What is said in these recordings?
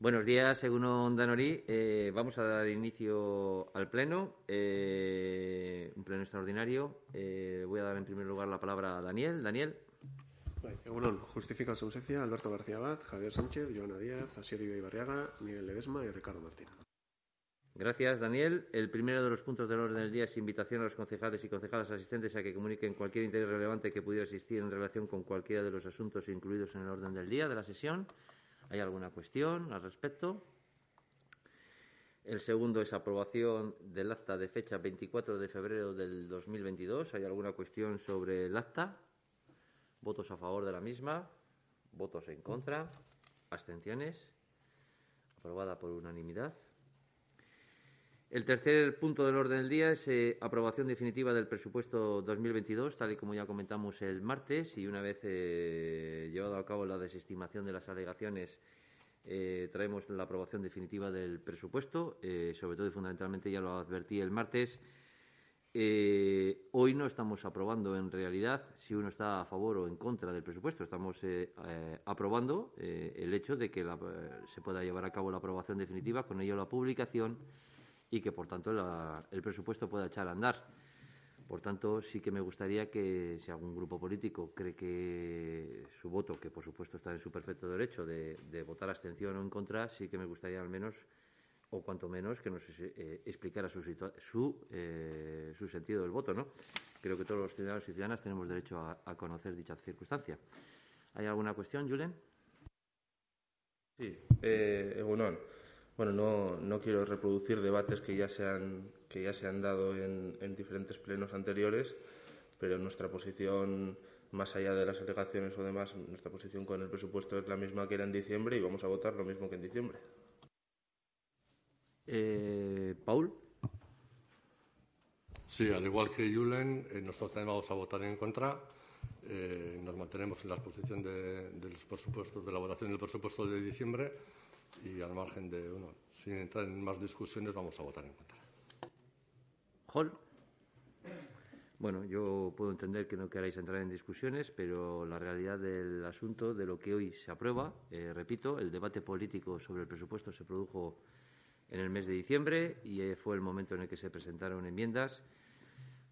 Buenos días, según Danori. Eh, vamos a dar inicio al pleno, eh, un pleno extraordinario. Eh, voy a dar en primer lugar la palabra a Daniel. Daniel. Bueno, justifica su ausencia Alberto García Abad, Javier Sánchez, Joana Díaz, Asirio Ibarriaga, Miguel Ledesma y Ricardo Martín. Gracias, Daniel. El primero de los puntos del orden del día es invitación a los concejales y concejalas asistentes a que comuniquen cualquier interés relevante que pudiera existir en relación con cualquiera de los asuntos incluidos en el orden del día de la sesión. ¿Hay alguna cuestión al respecto? El segundo es aprobación del acta de fecha 24 de febrero del 2022. ¿Hay alguna cuestión sobre el acta? ¿Votos a favor de la misma? ¿Votos en contra? ¿Abstenciones? Aprobada por unanimidad. El tercer punto del orden del día es eh, aprobación definitiva del presupuesto 2022, tal y como ya comentamos el martes, y una vez eh, llevado a cabo la desestimación de las alegaciones, eh, traemos la aprobación definitiva del presupuesto. sobre todo y fundamentalmente, ya lo advertí el martes, hoy no estamos aprobando en realidad si uno está a favor o en contra del presupuesto. Estamos aprobando el hecho de que se pueda llevar a cabo la aprobación definitiva, con ello la publicación y que, por tanto, el presupuesto pueda echar a andar. Por tanto, sí que me gustaría que, si algún grupo político cree que su voto, que por supuesto está en su perfecto derecho de, votar abstención o en contra, sí que me gustaría al menos, o cuanto menos, que nos eh, explicara su, su, eh, su, sentido del voto. ¿no? Creo que todos los ciudadanos y ciudadanas tenemos derecho a, conocer dicha circunstancia. ¿Hay alguna cuestión, Julen? Sí, eh, bueno, no, no, quiero reproducir debates que ya se han, que ya se han dado en, en diferentes plenos anteriores, pero nuestra posición, más allá de las alegaciones o demás, nuestra posición con el presupuesto es la misma que era en diciembre y vamos a votar lo mismo que en diciembre. Eh, Paul. Sí, al igual que Julen, eh, nosotros también vamos a votar en contra. Eh, nos mantenemos en la exposición de, de los presupuestos, de elaboración del presupuesto de diciembre y al margen de, uno, sin entrar en más discusiones, vamos a votar en contra. Hall. Bueno, yo puedo entender que no queráis entrar en discusiones, pero la realidad del asunto, de lo que hoy se aprueba, eh, repito, el debate político sobre el presupuesto se produjo en el mes de diciembre y eh, fue el momento en el que se presentaron enmiendas.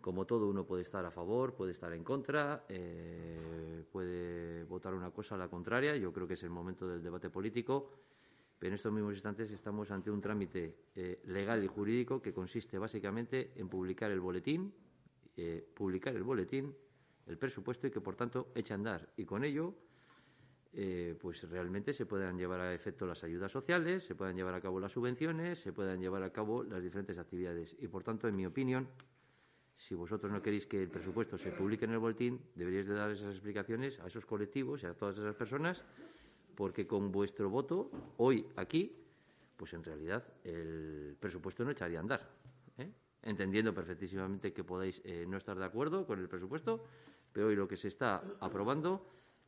Como todo, uno puede estar a favor, puede estar en contra, eh, puede votar una cosa a la contraria. Yo creo que es el momento del debate político pero en estos mismos instantes estamos ante un trámite eh, legal y jurídico que consiste básicamente en publicar el boletín, eh, publicar el boletín, el presupuesto y que por tanto echa a andar. Y con ello, eh, pues realmente se puedan llevar a efecto las ayudas sociales, se puedan llevar a cabo las subvenciones, se puedan llevar a cabo las diferentes actividades. Y por tanto, en mi opinión, si vosotros no queréis que el presupuesto se publique en el boletín, deberíais de dar esas explicaciones a esos colectivos y a todas esas personas porque con vuestro voto hoy aquí, pues en realidad el presupuesto no echaría a andar. ¿eh? Entendiendo perfectísimamente que podáis eh, no estar de acuerdo con el presupuesto, pero hoy lo que se está aprobando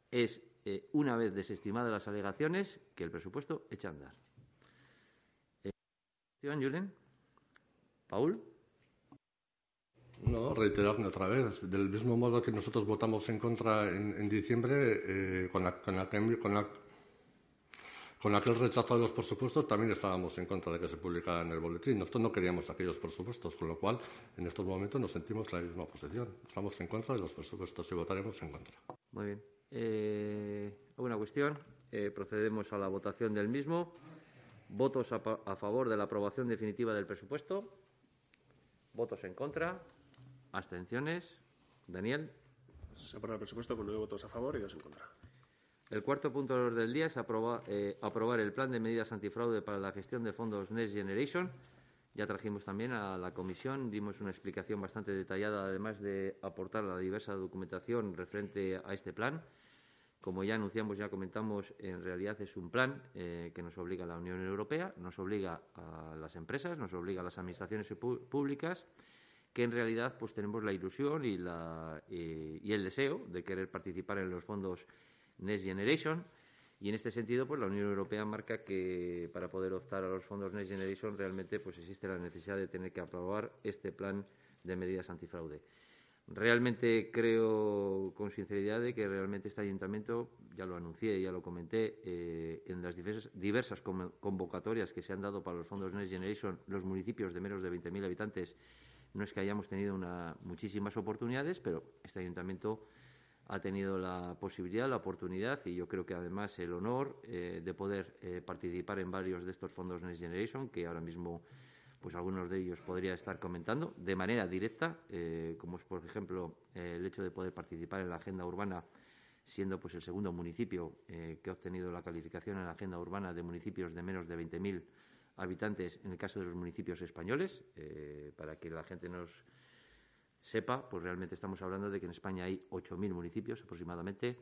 es, eh, una vez desestimadas las alegaciones, que el presupuesto echa a andar. Julen? ¿Paul? No, reiterarme otra vez. Del mismo modo que nosotros votamos en contra en, diciembre, con, la, con, la, con, la, con aquel rechazo de los presupuestos también estábamos en contra de que se publicara en el boletín. Nosotros no queríamos aquellos presupuestos, con lo cual en estos momentos nos sentimos la misma posición. Estamos en contra de los presupuestos y votaremos en contra. Muy bien. Eh, ¿Alguna cuestión? Eh, procedemos a la votación del mismo. ¿Votos a, a favor de la aprobación definitiva del presupuesto? ¿Votos en contra? ¿Abstenciones? Daniel. Se aprueba el presupuesto con nueve votos a favor y dos en contra. El cuarto punto del día es eh, aprobar el plan de medidas antifraude para la gestión de fondos Next Generation. Ya trajimos también a la comisión, dimos una explicación bastante detallada, además de aportar la diversa documentación referente a este plan. Como ya anunciamos, ya comentamos, en realidad es un plan eh, que nos obliga a la Unión Europea, nos obliga a las empresas, nos obliga a las administraciones públicas, que en realidad pues tenemos la ilusión y, y el deseo de querer participar en los fondos Next Generation. Y en este sentido, pues la Unión Europea marca que para poder optar a los fondos Next Generation realmente pues existe la necesidad de tener que aprobar este plan de medidas antifraude. Realmente creo con sinceridad de que realmente este ayuntamiento, ya lo anuncié, ya lo comenté, eh, en las diversas, convocatorias que se han dado para los fondos Next Generation, los municipios de menos de 20.000 habitantes, no es que hayamos tenido una, muchísimas oportunidades, pero este ayuntamiento ha tenido la posibilidad, la oportunidad y yo creo que además el honor eh, de poder eh, participar en varios de estos fondos Next Generation, que ahora mismo pues algunos de ellos podría estar comentando de manera directa, eh, como es por ejemplo el hecho de poder participar en la agenda urbana, siendo pues el segundo municipio que ha obtenido la calificación en la agenda urbana de municipios de menos de 20.000 habitantes en el caso de los municipios españoles, para que la gente nos sepa, pues realmente estamos hablando de que en España hay 8.000 municipios aproximadamente.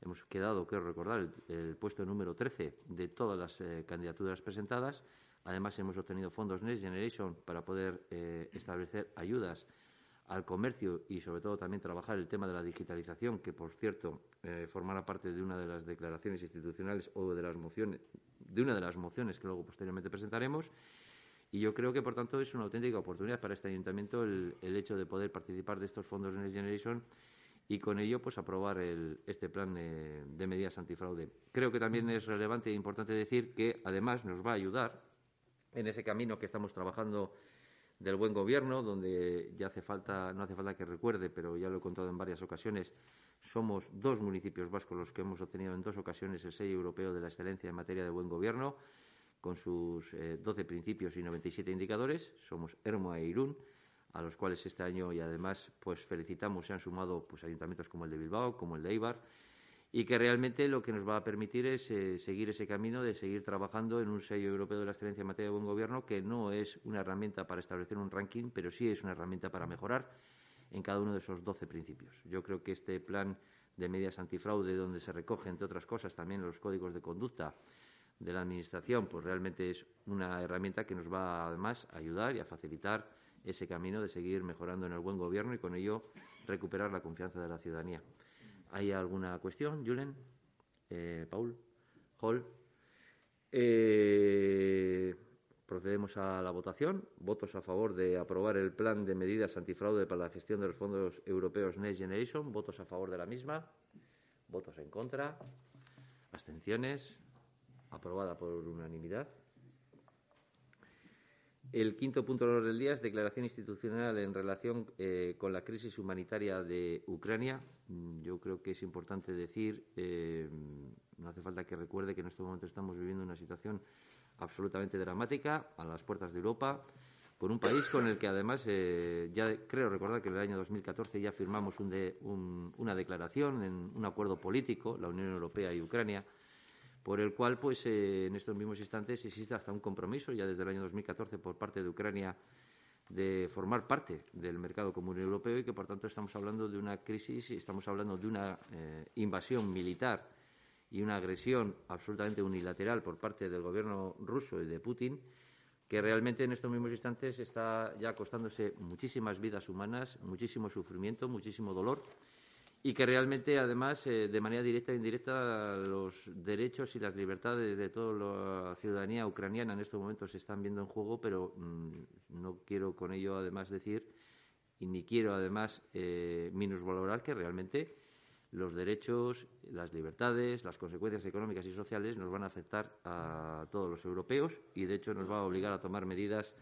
Hemos quedado, quiero recordar, el, puesto número 13 de todas las eh, candidaturas presentadas. Además, hemos obtenido fondos Next Generation para poder eh, establecer ayudas al comercio y, sobre todo, también trabajar el tema de la digitalización, que, por cierto, eh, formará parte de una de las declaraciones institucionales o de las mociones, de una de las mociones que luego posteriormente presentaremos. Y yo creo que, por tanto, es una auténtica oportunidad para este ayuntamiento el, hecho de poder participar de estos fondos Next Generation y con ello pues aprobar este plan de, medidas antifraude. Creo que también es relevante e importante decir que además nos va a ayudar en ese camino que estamos trabajando del buen gobierno, donde ya hace falta, no hace falta que recuerde, pero ya lo he contado en varias ocasiones, somos dos municipios vascos los que hemos obtenido en dos ocasiones el sello europeo de la excelencia en materia de buen gobierno con sus 12 eh, principios y 97 indicadores. Somos Hermoa e Irún, a los cuales este año y además pues felicitamos, se han sumado pues ayuntamientos como el de Bilbao, como el de Eibar, y que realmente lo que nos va a permitir es eh, seguir ese camino de seguir trabajando en un sello europeo de la excelencia en materia de buen gobierno, que no es una herramienta para establecer un ranking, pero sí es una herramienta para mejorar en cada uno de esos 12 principios. Yo creo que este plan de medidas antifraude, donde se recoge, entre otras cosas, también los códigos de conducta, de la Administración, pues realmente es una herramienta que nos va además a ayudar y a facilitar ese camino de seguir mejorando en el buen gobierno y con ello recuperar la confianza de la ciudadanía. ¿Hay alguna cuestión, Julen? Eh, Paul? Hall? Eh, procedemos a la votación. Votos a favor de aprobar el plan de medidas antifraude para la gestión de los fondos europeos Next Generation. Votos a favor de la misma. Votos en contra. Abstenciones aprobada por unanimidad. El quinto punto del orden del día es declaración institucional en relación eh, con la crisis humanitaria de Ucrania. Mm, yo creo que es importante decir, eh, no hace falta que recuerde que en este momento estamos viviendo una situación absolutamente dramática a las puertas de Europa, con un país con el que además eh, ya creo recordar que en el año 2014 ya firmamos una declaración en un acuerdo político, la Unión Europea y Ucrania, por el cual, pues, eh, en estos mismos instantes existe hasta un compromiso ya desde el año 2014 por parte de Ucrania de formar parte del mercado común europeo y que, por tanto, estamos hablando de una crisis y estamos hablando de una eh, invasión militar y una agresión absolutamente unilateral por parte del gobierno ruso y de Putin que realmente en estos mismos instantes está ya costándose muchísimas vidas humanas, muchísimo sufrimiento, muchísimo dolor y que realmente, además, eh, de manera directa e indirecta, los derechos y las libertades de toda la ciudadanía ucraniana en estos momentos se están viendo en juego, pero mm, no quiero con ello, además, decir y ni quiero, además, eh, minusvalorar que realmente los derechos, las libertades, las consecuencias económicas y sociales nos van a afectar a todos los europeos y, de hecho, nos va a obligar a tomar medidas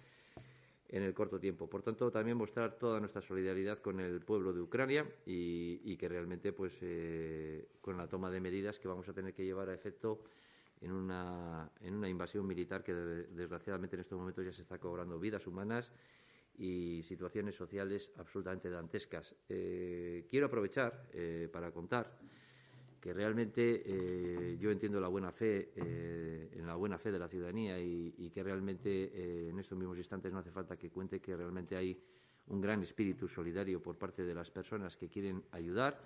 en el corto tiempo. Por tanto, también mostrar toda nuestra solidaridad con el pueblo de Ucrania y, que realmente, pues, eh, con la toma de medidas que vamos a tener que llevar a efecto en una, invasión militar que, desgraciadamente, en estos momentos ya se está cobrando vidas humanas y situaciones sociales absolutamente dantescas. Eh, quiero aprovechar eh, para contar que realmente eh, yo entiendo la buena fe, eh, en la buena fe de la ciudadanía y, que realmente eh, en estos mismos instantes no hace falta que cuente que realmente hay un gran espíritu solidario por parte de las personas que quieren ayudar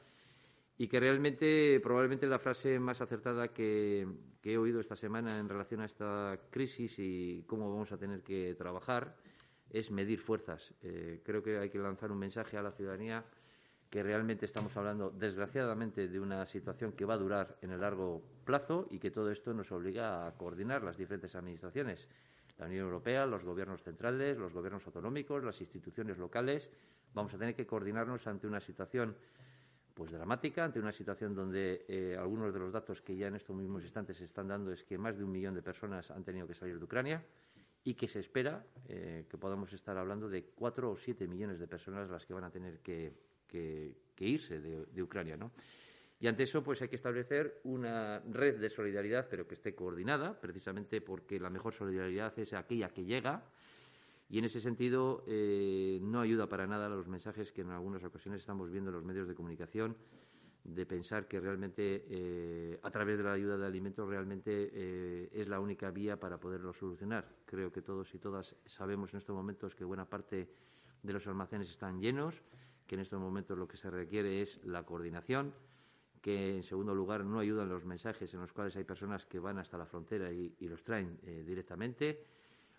y que realmente probablemente la frase más acertada que, he oído esta semana en relación a esta crisis y cómo vamos a tener que trabajar es medir fuerzas. creo que hay que lanzar un mensaje a la ciudadanía que realmente estamos hablando, desgraciadamente, de una situación que va a durar en el largo plazo y que todo esto nos obliga a coordinar las diferentes administraciones. La Unión Europea, los gobiernos centrales, los gobiernos autonómicos, las instituciones locales, vamos a tener que coordinarnos ante una situación pues dramática, ante una situación donde eh, algunos de los datos que ya en estos mismos instantes se están dando es que más de un millón de personas han tenido que salir de Ucrania y que se espera eh, que podamos estar hablando de cuatro o siete millones de personas las que van a tener que, irse de, Ucrania. ¿no? Y ante eso, pues hay que establecer una red de solidaridad, pero que esté coordinada, precisamente porque la mejor solidaridad es aquella que llega. Y en ese sentido, eh, no ayuda para nada los mensajes que en algunas ocasiones estamos viendo en los medios de comunicación de pensar que realmente eh, a través de la ayuda de alimentos realmente eh, es la única vía para poderlo solucionar. Creo que todos y todas sabemos en estos momentos que buena parte de los almacenes están llenos, que en estos momentos lo que se requiere es la coordinación que en segundo lugar no ayudan los mensajes en los cuales hay personas que van hasta la frontera y, los traen eh, directamente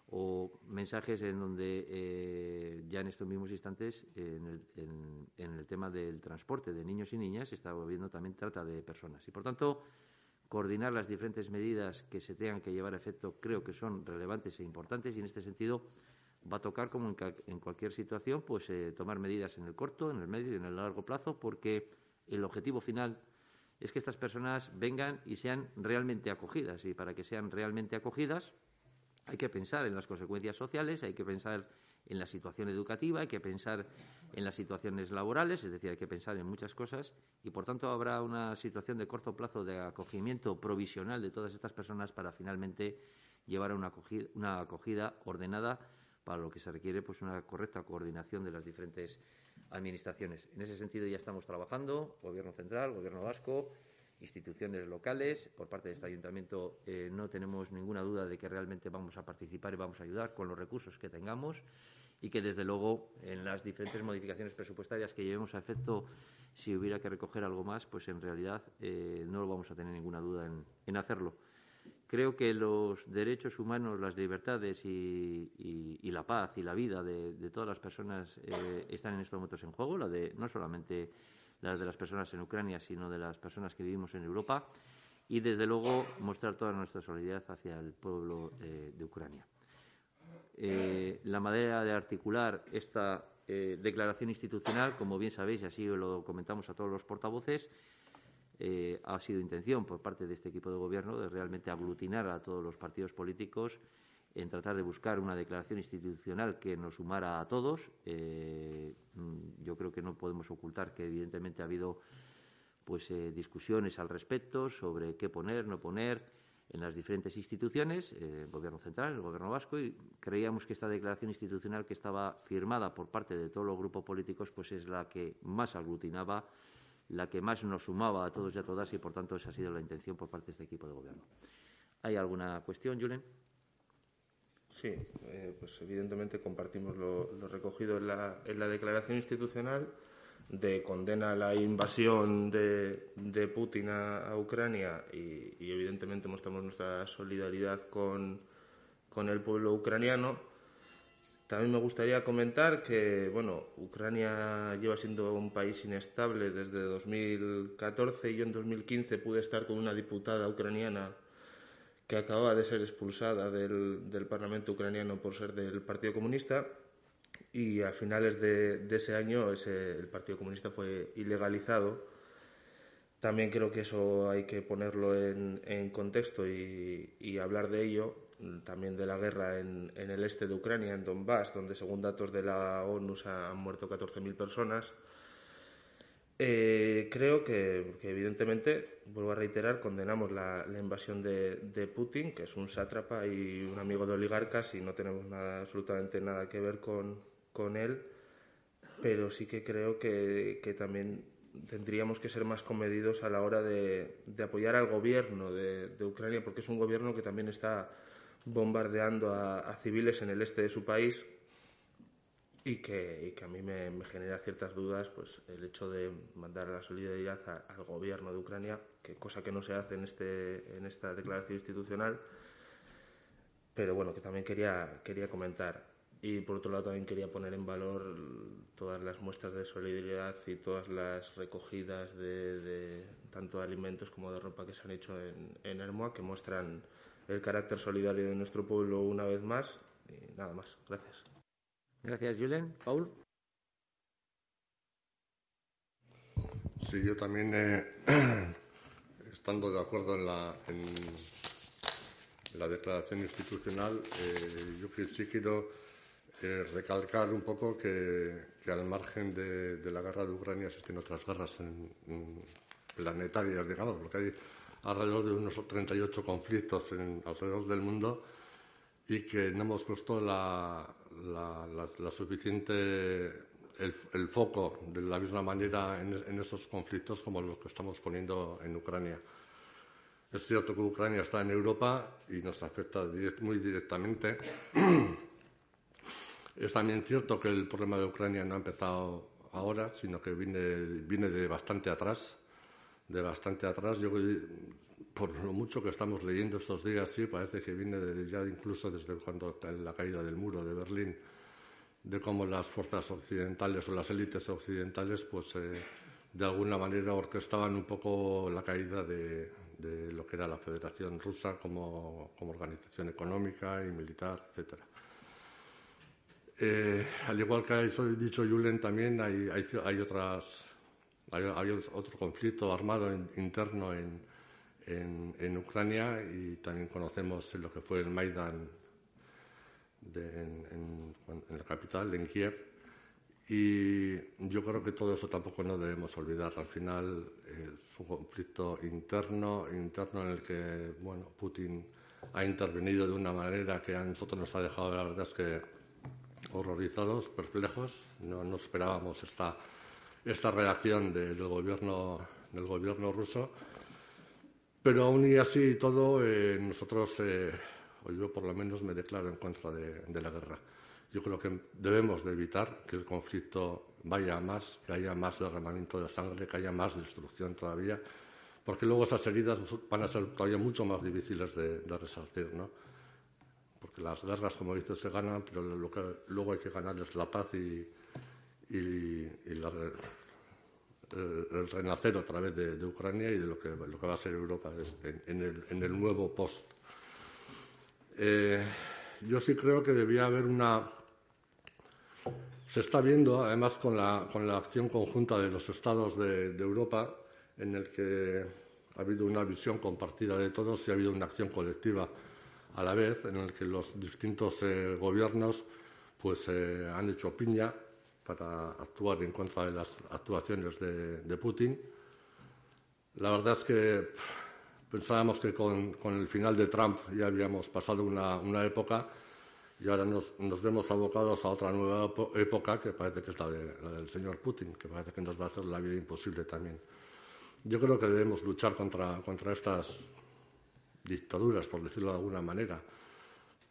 o mensajes en donde eh, ya en estos mismos instantes en, el, tema del transporte de niños y niñas se está volviendo también trata de personas. Y por tanto coordinar las diferentes medidas que se tengan que llevar a efecto creo que son relevantes e importantes y en este sentido va a tocar como en, cualquier situación pues eh, tomar medidas en el corto en el medio y en el largo plazo porque el objetivo final es que estas personas vengan y sean realmente acogidas. Y para que sean realmente acogidas hay que pensar en las consecuencias sociales, hay que pensar en la situación educativa, hay que pensar en las situaciones laborales, es decir, hay que pensar en muchas cosas y, por tanto, habrá una situación de corto plazo de acogimiento provisional de todas estas personas para finalmente llevar a una acogida, una acogida ordenada para lo que se requiere pues una correcta coordinación de las diferentes administraciones. En ese sentido ya estamos trabajando, Gobierno central, Gobierno vasco, instituciones locales. Por parte de este ayuntamiento eh, no tenemos ninguna duda de que realmente vamos a participar y vamos a ayudar con los recursos que tengamos y que, desde luego, en las diferentes modificaciones presupuestarias que llevemos a efecto, si hubiera que recoger algo más, pues en realidad eh, no vamos a tener ninguna duda en hacerlo. Creo que los derechos humanos, las libertades y, la paz y la vida de, todas las personas eh, están en estos momentos en juego, la de no solamente las de las personas en Ucrania, sino de las personas que vivimos en Europa, y desde luego mostrar toda nuestra solidaridad hacia el pueblo eh, de Ucrania. Eh, la manera de articular esta declaración institucional, como bien sabéis, y así lo comentamos a todos los portavoces, eh, ha sido intención por parte de este equipo de gobierno de realmente aglutinar a todos los partidos políticos en tratar de buscar una declaración institucional que nos sumara a todos. Eh, mm, yo creo que no podemos ocultar que evidentemente ha habido pues eh, discusiones al respecto sobre qué poner, no poner en las diferentes instituciones, el Gobierno central, el Gobierno vasco, y creíamos que esta declaración institucional que estaba firmada por parte de todos los grupos políticos, pues es la que más aglutinaba la que más nos sumaba a todos y a todas y, por tanto, esa ha sido la intención por parte de este equipo de gobierno. ¿Hay alguna cuestión, Julen? Sí, eh, pues evidentemente compartimos lo, recogido en la, declaración institucional de condena a la invasión de, Putin a, Ucrania y, evidentemente mostramos nuestra solidaridad con el pueblo ucraniano también me gustaría comentar que, bueno, Ucrania lleva siendo un país inestable desde 2014 y yo en 2015 pude estar con una diputada ucraniana que acababa de ser expulsada del, Parlamento ucraniano por ser del Partido Comunista. Y a finales de, ese año el Partido Comunista fue ilegalizado. También creo que eso hay que ponerlo en, contexto y hablar de ello también de la guerra en, el este de Ucrania, en Donbass, donde según datos de la ONU han muerto 14.000 personas. Eh, creo que, evidentemente, vuelvo a reiterar, condenamos la, invasión de, Putin, que es un sátrapa y un amigo de oligarcas y no tenemos absolutamente nada que ver con, con él, pero sí que creo que, también tendríamos que ser más comedidos a la hora de, apoyar al gobierno de Ucrania, porque es un gobierno que también está bombardeando a, civiles en el este de su país y que, a mí me, genera ciertas dudas pues el hecho de mandar la solidaridad al gobierno de Ucrania, que cosa que no se hace en, este, en esta declaración institucional, pero bueno, que también quería, quería comentar. Y por otro lado también quería poner en valor todas las muestras de solidaridad y todas las recogidas de, tanto de alimentos como de ropa que se han hecho en, en Hermoa, que muestran el carácter solidario de nuestro pueblo una vez más. Y nada más. Gracias. Gracias, Julen. Paul. Sí, yo también, eh, estando de acuerdo en la, en la declaración institucional, eh, yo sí quiero eh, recalcar un poco que, al margen de, la guerra de Ucrania existen otras guerras planetarias, digamos, porque hay alrededor de unos 38 conflictos en, alrededor del mundo y que no hemos puesto la, la, suficiente el, foco de la misma manera en, esos conflictos como los que estamos poniendo en Ucrania. Es cierto que Ucrania está en Europa y nos afecta muy directamente. es también cierto que el problema de Ucrania no ha empezado ahora, sino que viene, viene de bastante atrás. De bastante atrás. Yo por lo mucho que estamos leyendo estos días, sí, parece que viene ya incluso desde cuando la caída del muro de Berlín, de cómo las fuerzas occidentales o las élites occidentales, pues eh, de alguna manera orquestaban un poco la caída de, lo que era la Federación Rusa como, organización económica y militar, etcétera. Eh, al igual que ha dicho Julen, también hay, hay, otras, hay, otro conflicto armado interno en, en, Ucrania y también conocemos lo que fue el Maidan en, la capital, en Kiev. Y yo creo que todo eso tampoco no debemos olvidar. Al final es un conflicto interno, interno en el que bueno, Putin ha intervenido de una manera que a nosotros nos ha dejado, la verdad es que horrorizados, perplejos. No, no esperábamos esta, esta reacción del, gobierno, del gobierno ruso. Pero aún y así y todo, eh, nosotros, eh, o yo por lo menos me declaro en contra de, la guerra. Yo creo que debemos de evitar que el conflicto vaya a más, que haya más derramamiento de sangre, que haya más destrucción todavía, porque luego esas heridas van a ser todavía mucho más difíciles de, resarcir, ¿no? Porque las guerras, como dices, se ganan, pero lo que luego hay que ganar es la paz y, y el, renacer otra vez de, Ucrania y de lo que, va a ser Europa en, el, nuevo post. Eh, yo sí creo que debía haber una. Se está viendo, además, con la, con la acción conjunta de los estados de, Europa, en el que ha habido una visión compartida de todos y ha habido una acción colectiva a la vez, en el que los distintos eh, gobiernos pues, eh, han hecho piña para actuar en contra de las actuaciones de, Putin. La verdad es que pensábamos que con, el final de Trump ya habíamos pasado una, época y ahora nos, vemos abocados a otra nueva época que parece que es la, del señor Putin, que parece que nos va a hacer la vida imposible también. Yo creo que debemos luchar contra, contra estas dictaduras, por decirlo de alguna manera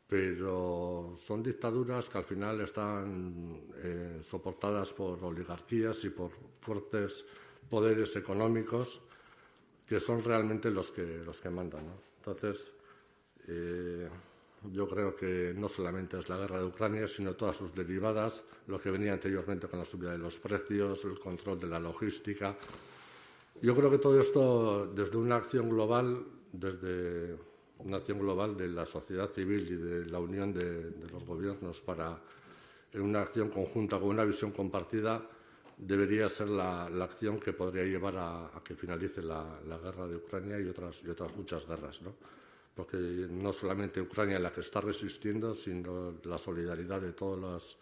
pero son dictaduras que al final están eh, soportadas por oligarquías y por fuertes poderes económicos que son realmente los que, los que mandan. Entonces, eh, yo creo que no solamente es la guerra de Ucrania, sino todas sus derivadas, lo que venía anteriormente con la subida de los precios, el control de la logística. Yo creo que todo esto, desde una acción global, desde una acción global de la sociedad civil y de la unión de, los gobiernos para en una acción conjunta con una visión compartida debería ser la, acción que podría llevar a, que finalice la, guerra de Ucrania y otras, muchas guerras, ¿no? Porque no solamente Ucrania la que está resistiendo, sino la solidaridad de todas las,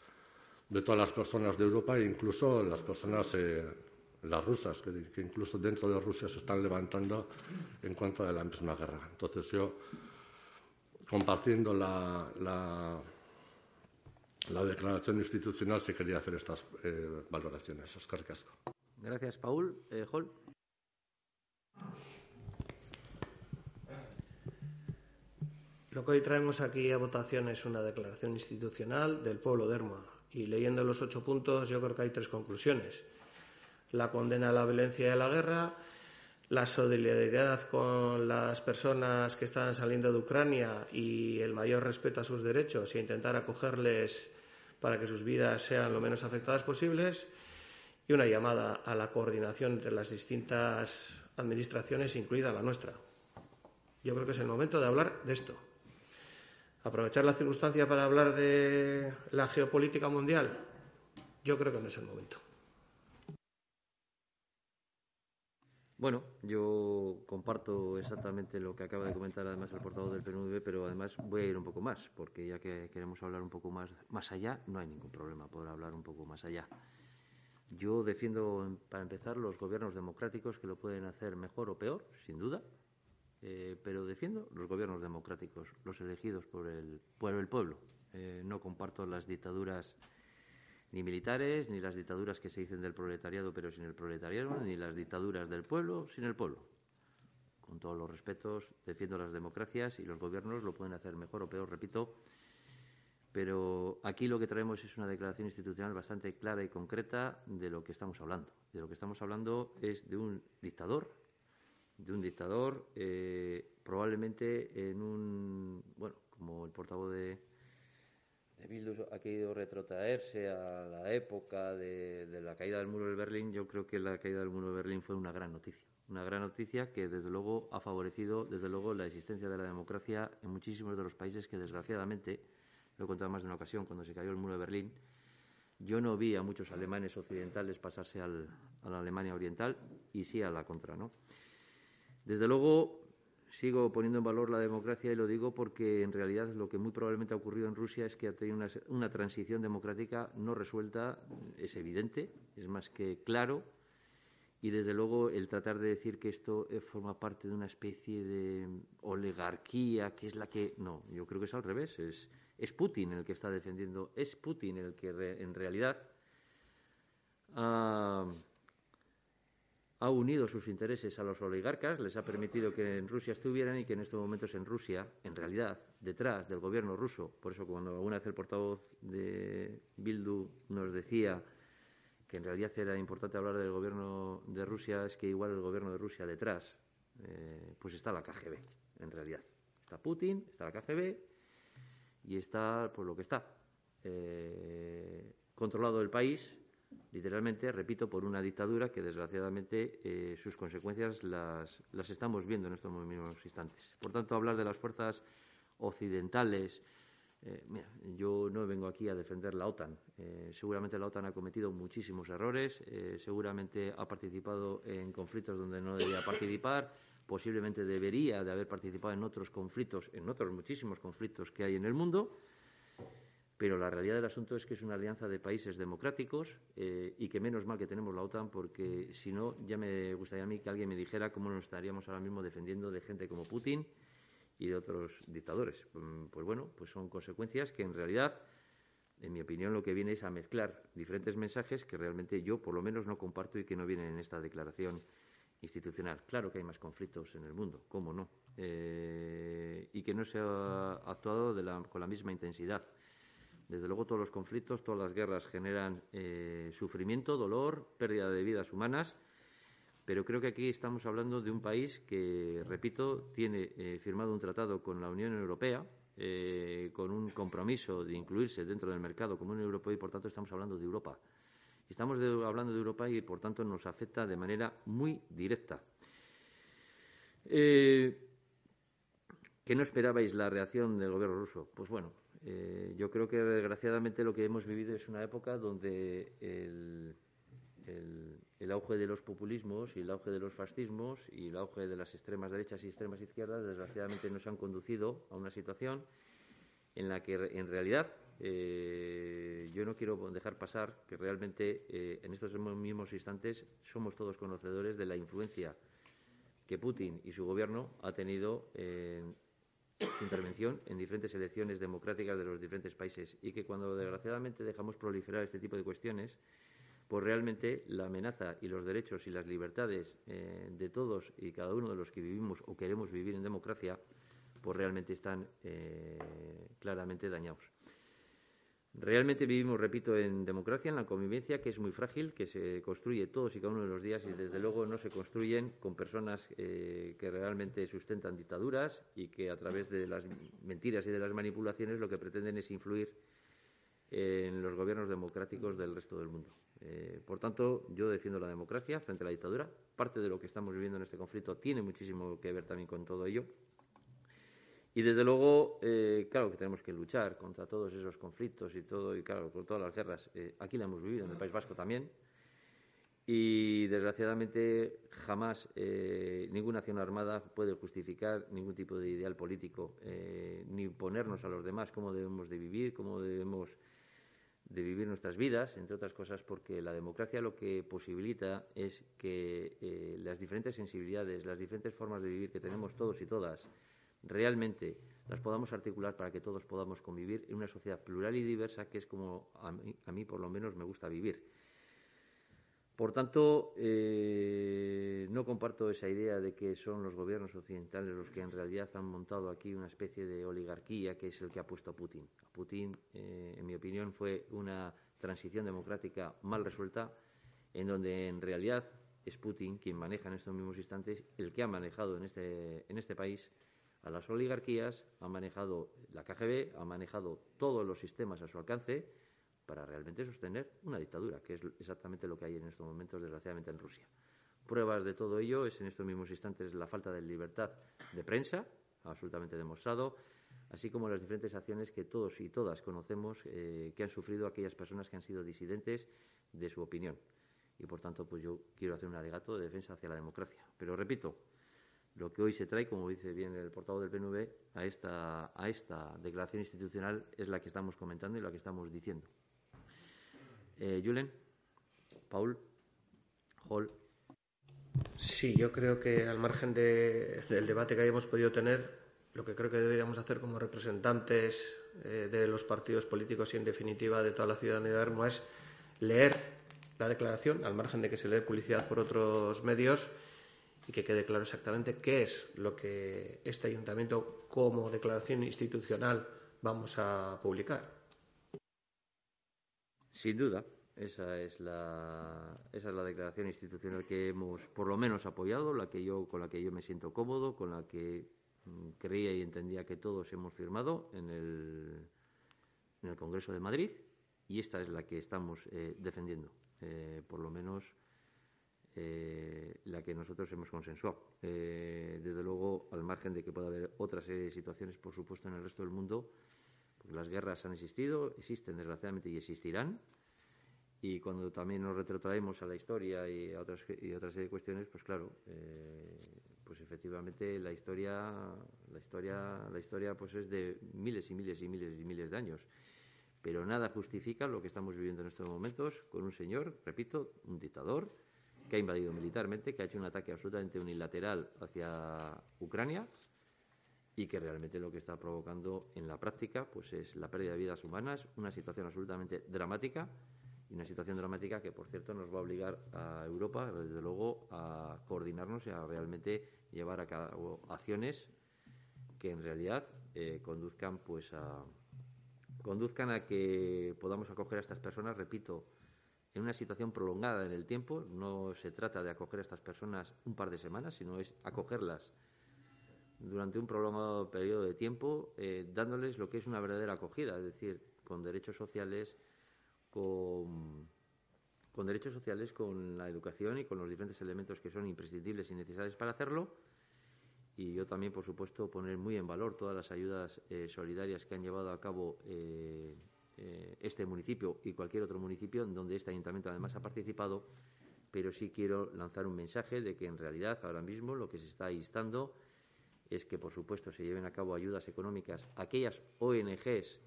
de todas las personas de Europa e incluso las personas eh, las rusas, que, incluso dentro de Rusia se están levantando en contra de la misma guerra. Entonces yo, compartiendo la, la, declaración institucional, sí quería hacer estas eh, valoraciones. Oscar Casco. Gracias, Paul. Eh, Hol. Lo que hoy traemos aquí a votación es una declaración institucional del pueblo de Erma. Y leyendo los ocho puntos, yo creo que hay tres conclusiones la condena a la violencia y a la guerra, la solidaridad con las personas que están saliendo de Ucrania y el mayor respeto a sus derechos e intentar acogerles para que sus vidas sean lo menos afectadas posibles y una llamada a la coordinación entre las distintas administraciones, incluida la nuestra. Yo creo que es el momento de hablar de esto. Aprovechar la circunstancia para hablar de la geopolítica mundial, yo creo que no es el momento. Bueno, yo comparto exactamente lo que acaba de comentar además el portavoz del PNV, pero además voy a ir un poco más, porque ya que queremos hablar un poco más, más allá, no hay ningún problema poder hablar un poco más allá. Yo defiendo, para empezar, los gobiernos democráticos que lo pueden hacer mejor o peor, sin duda, eh, pero defiendo los gobiernos democráticos, los elegidos por el, por el pueblo. Eh, no comparto las dictaduras ni militares, ni las dictaduras que se dicen del proletariado pero sin el proletariado, ni las dictaduras del pueblo sin el pueblo. Con todos los respetos, defiendo las democracias y los gobiernos lo pueden hacer mejor o peor, repito, pero aquí lo que traemos es una declaración institucional bastante clara y concreta de lo que estamos hablando. De lo que estamos hablando es de un dictador, de un dictador eh, probablemente en un, bueno, como el portavoz de, Bildu ha querido retrotraerse a la época de, la caída del muro de Berlín, yo creo que la caída del muro de Berlín fue una gran noticia. Una gran noticia que, desde luego, ha favorecido, desde luego, la existencia de la democracia en muchísimos de los países que, desgraciadamente, lo he contado más de una ocasión, cuando se cayó el muro de Berlín, yo no vi a muchos alemanes occidentales pasarse a la Alemania oriental y sí a la contra, ¿no? Desde luego, sigo poniendo en valor la democracia y lo digo porque en realidad lo que muy probablemente ha ocurrido en Rusia es que ha tenido una, transición democrática no resuelta, es evidente, es más que claro. Y desde luego el tratar de decir que esto eh, forma parte de una especie de oligarquía, que es la que. No, yo creo que es al revés. Es, es Putin el que está defendiendo, es Putin el que en realidad ha unido sus intereses a los oligarcas, les ha permitido que en Rusia estuvieran y que en estos momentos en Rusia, en realidad, detrás del gobierno ruso, por eso cuando alguna vez el portavoz de Bildu nos decía que en realidad era importante hablar del gobierno de Rusia, es que igual el gobierno de Rusia detrás, eh, pues está la KGB, en realidad. Está Putin, está la KGB y está por lo que está. Eh, controlado el país literalmente, repito, por una dictadura que desgraciadamente eh, sus consecuencias las, estamos viendo en estos mismos instantes. Por tanto, hablar de las fuerzas occidentales. Eh, yo no vengo aquí a defender la OTAN. Eh, seguramente la OTAN ha cometido muchísimos errores, seguramente ha participado en conflictos donde no debía participar, posiblemente debería de haber participado en otros conflictos, en otros muchísimos conflictos que hay en el mundo pero la realidad del asunto es que es una alianza de países democráticos eh, y que menos mal que tenemos la OTAN, porque si no, ya me gustaría a mí que alguien me dijera cómo nos estaríamos ahora mismo defendiendo de gente como Putin y de otros dictadores. Mm, pues bueno, pues son consecuencias que en realidad, en mi opinión, lo que viene es a mezclar diferentes mensajes que realmente yo, por lo menos, no comparto y que no vienen en esta declaración institucional. Claro que hay más conflictos en el mundo, ¿cómo no? Eh, y que no se ha actuado con la misma intensidad. Desde luego todos los conflictos, todas las guerras generan eh, sufrimiento, dolor, pérdida de vidas humanas, pero creo que aquí estamos hablando de un país que, repito, tiene eh, firmado un tratado con la Unión Europea, eh, con un compromiso de incluirse dentro del mercado común europeo y, por tanto, estamos hablando de Europa. Estamos hablando de Europa y, por tanto, nos afecta de manera muy directa. ¿Que no esperabais la reacción del gobierno ruso? Pues bueno, eh, yo creo que desgraciadamente lo que hemos vivido es una época donde el, auge de los populismos y el auge de los fascismos y el auge de las extremas derechas y extremas izquierdas desgraciadamente nos han conducido a una situación en la que en realidad eh, yo no quiero dejar pasar que realmente eh, en estos mismos instantes somos todos conocedores de la influencia que Putin y su gobierno ha tenido en, su intervención en diferentes elecciones democráticas de los diferentes países y que cuando desgraciadamente dejamos proliferar este tipo de cuestiones, pues realmente la amenaza y los derechos y las libertades eh, de todos y cada uno de los que vivimos o queremos vivir en democracia, pues realmente están eh, claramente dañados. Realmente vivimos, repito, en democracia, en la convivencia, que es muy frágil, que se construye todos y cada uno de los días y desde luego no se construyen con personas eh, que realmente sustentan dictaduras y que a través de las mentiras y de las manipulaciones lo que pretenden es influir en los gobiernos democráticos del resto del mundo. Eh, por tanto, yo defiendo la democracia frente a la dictadura. Parte de lo que estamos viviendo en este conflicto tiene muchísimo que ver también con todo ello. Y desde luego, eh, claro que tenemos que luchar contra todos esos conflictos y todo, y claro, con todas las guerras. Eh, aquí la hemos vivido, en el País Vasco también. Y desgraciadamente jamás eh, ninguna acción armada puede justificar ningún tipo de ideal político, ni ponernos a los demás cómo debemos de vivir, cómo debemos de vivir nuestras vidas, entre otras cosas, porque la democracia lo que posibilita es que las diferentes sensibilidades, las diferentes formas de vivir que tenemos todos y todas, realmente las podamos articular para que todos podamos convivir en una sociedad plural y diversa, que es como a mí, por lo menos me gusta vivir. Por tanto, eh, no comparto esa idea de que son los gobiernos occidentales los que en realidad han montado aquí una especie de oligarquía que es el que ha puesto a Putin. Putin, eh, en mi opinión, fue una transición democrática mal resuelta, en donde en realidad es Putin quien maneja en estos mismos instantes el que ha manejado en este, en este país a las oligarquías, ha manejado la KGB, ha manejado todos los sistemas a su alcance para realmente sostener una dictadura, que es exactamente lo que hay en estos momentos, desgraciadamente, en Rusia. Pruebas de todo ello es en estos mismos instantes la falta de libertad de prensa, absolutamente demostrado, así como las diferentes acciones que todos y todas conocemos eh, que han sufrido aquellas personas que han sido disidentes de su opinión. Y, por tanto, pues yo quiero hacer un alegato de defensa hacia la democracia. Pero repito, lo que hoy se trae, como dice bien el portavoz del PNV, a esta, a esta declaración institucional es la que estamos comentando y la que estamos diciendo. Eh, Julen, Paul, Hall. Sí, yo creo que al margen del debate que hayamos podido tener, lo que creo que deberíamos hacer como representantes eh, de los partidos políticos y, en definitiva, de toda la ciudadanía Armo es leer la declaración, al margen de que se lee publicidad por otros medios, y que quede claro exactamente qué es lo que este ayuntamiento como declaración institucional vamos a publicar. Sin duda, esa es la, esa es la declaración institucional que hemos por lo menos apoyado, la que yo, con la que yo me siento cómodo, con la que mm, creía y entendía que todos hemos firmado en el, en el Congreso de Madrid y esta es la que estamos eh, defendiendo. Eh, por lo menos eh, la que nosotros hemos consensuado. Eh, desde luego, al margen de que pueda haber otras situaciones, por supuesto, en el resto del mundo, porque las guerras han existido, existen desgraciadamente y existirán. Y cuando también nos retrotraemos a la historia y a otras, y otras cuestiones, pues claro, eh, pues efectivamente la historia, la historia, la historia pues es de miles y miles y miles y miles de años. Pero nada justifica lo que estamos viviendo en estos momentos con un señor, repito, un dictador, que ha invadido militarmente, que ha hecho un ataque absolutamente unilateral hacia Ucrania y que realmente lo que está provocando en la práctica pues es la pérdida de vidas humanas, una situación absolutamente dramática y una situación dramática que, por cierto, nos va a obligar a Europa, desde luego, a coordinarnos y a realmente llevar a cabo acciones que en realidad eh, conduzcan pues a conduzcan a que podamos acoger a estas personas, repito, en una situación prolongada en el tiempo. No se trata de acoger a estas personas un par de semanas, sino es acogerlas durante un prolongado periodo de tiempo, eh, dándoles lo que es una verdadera acogida, es decir, con derechos sociales, con, derechos sociales, con la educación y con los diferentes elementos que son imprescindibles y necesarios para hacerlo. Y yo también, por supuesto, poner muy en valor todas las ayudas eh, solidarias que han llevado a cabo eh, eh, este municipio y cualquier otro municipio en donde este ayuntamiento además ha participado, pero sí quiero lanzar un mensaje de que en realidad ahora mismo lo que se está instando es que, por supuesto, se lleven a cabo ayudas económicas a aquellas ONGs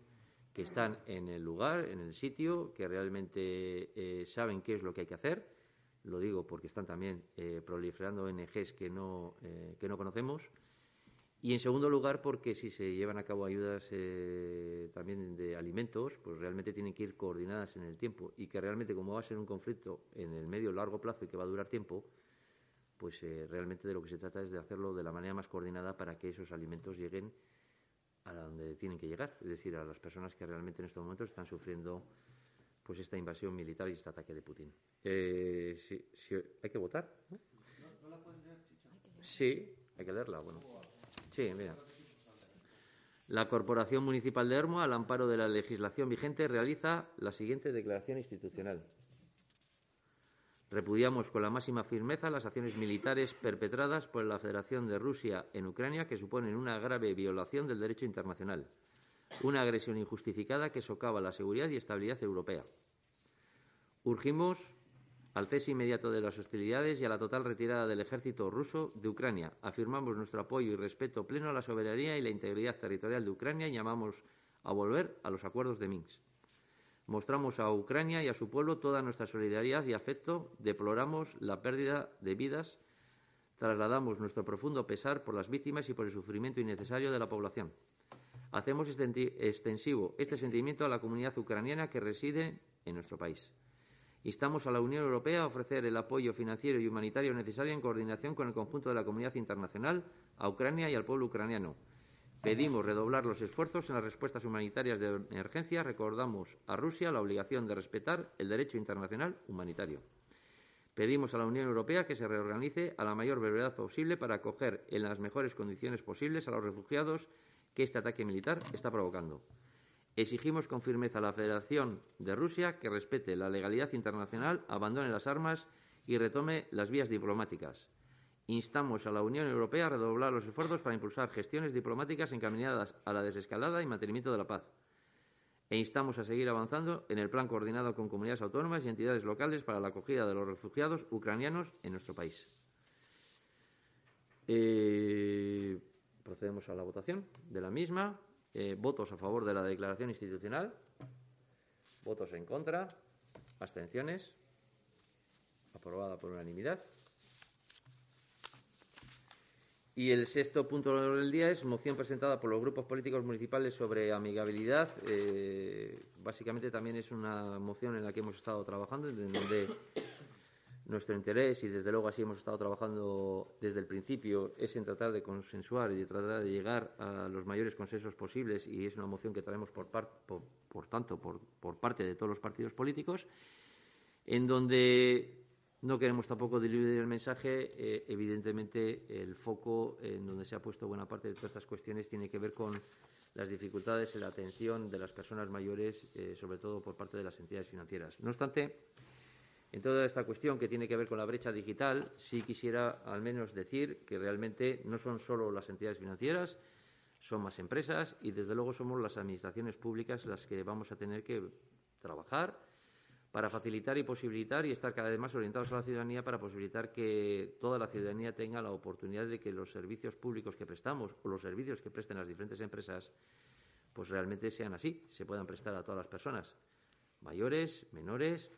que están en el lugar, en el sitio, que realmente eh, saben qué es lo que hay que hacer. Lo digo porque están también eh, proliferando ONGs que no, que no conocemos y en segundo lugar, porque si se llevan a cabo ayudas eh, también de alimentos, pues realmente tienen que ir coordinadas en el tiempo y que realmente como va a ser un conflicto en el medio largo plazo y que va a durar tiempo, pues eh, realmente de lo que se trata es de hacerlo de la manera más coordinada para que esos alimentos lleguen a donde tienen que llegar, es decir, a las personas que realmente en estos momentos están sufriendo pues esta invasión militar y este ataque de Putin. Eh, hay que votar. ¿no? la leer, Sí, hay que leerla. Bueno. Sí, mira. La Corporación Municipal de Hermo, al amparo de la legislación vigente, realiza la siguiente declaración institucional. Repudiamos con la máxima firmeza las acciones militares perpetradas por la Federación de Rusia en Ucrania que suponen una grave violación del derecho internacional, una agresión injustificada que socava la seguridad y estabilidad europea. Urgimos al cese inmediato de las hostilidades y a la total retirada del ejército ruso de Ucrania. Afirmamos nuestro apoyo y respeto pleno a la soberanía y la integridad territorial de Ucrania y llamamos a volver a los acuerdos de Minsk. Mostramos a Ucrania y a su pueblo toda nuestra solidaridad y afecto, deploramos la pérdida de vidas, trasladamos nuestro profundo pesar por las víctimas y por el sufrimiento innecesario de la población. Hacemos extensivo este sentimiento a la comunidad ucraniana que reside en nuestro país. Instamos a la Unión Europea a ofrecer el apoyo financiero y humanitario necesario en coordinación con el conjunto de la comunidad internacional a Ucrania y al pueblo ucraniano Pedimos redoblar los esfuerzos en las respuestas humanitarias de emergencia. Recordamos a Rusia la obligación de respetar el derecho internacional humanitario. Pedimos a la Unión Europea que se reorganice a la mayor brevedad posible para acoger en las mejores condiciones posibles a los refugiados que este ataque militar está provocando. Exigimos con firmeza a la Federación de Rusia que respete la legalidad internacional, abandone las armas y retome las vías diplomáticas. Instamos a la Unión Europea a redoblar los esfuerzos para impulsar gestiones diplomáticas encaminadas a la desescalada y mantenimiento de la paz. E instamos a seguir avanzando en el plan coordinado con comunidades autónomas y entidades locales para la acogida de los refugiados ucranianos en nuestro país. Eh, procedemos a la votación de la misma. Eh, votos a favor de la declaración institucional. Votos en contra. Abstenciones. Aprobada por unanimidad. Y el sexto punto del día es moción presentada por los grupos políticos municipales sobre amigabilidad. Eh, básicamente también es una moción en la que hemos estado trabajando, en donde nuestro interés, y desde luego así hemos estado trabajando desde el principio, es en tratar de consensuar y de tratar de llegar a los mayores consensos posibles, y es una moción que traemos por, por tanto por, parte de todos los partidos políticos, en donde no queremos tampoco diluir el mensaje. Eh, evidentemente, el foco en donde se ha puesto buena parte de todas estas cuestiones tiene que ver con las dificultades en la atención de las personas mayores, eh, sobre todo por parte de las entidades financieras. No obstante, en toda esta cuestión que tiene que ver con la brecha digital, sí quisiera al menos decir que realmente no son solo las entidades financieras, son más empresas y, desde luego, somos las administraciones públicas las que vamos a tener que trabajar para facilitar y posibilitar y estar cada vez más orientados a la ciudadanía para posibilitar que toda la ciudadanía tenga la oportunidad de que los servicios públicos que prestamos o los servicios que presten las diferentes empresas pues realmente sean así, se puedan prestar a todas las personas, mayores, menores,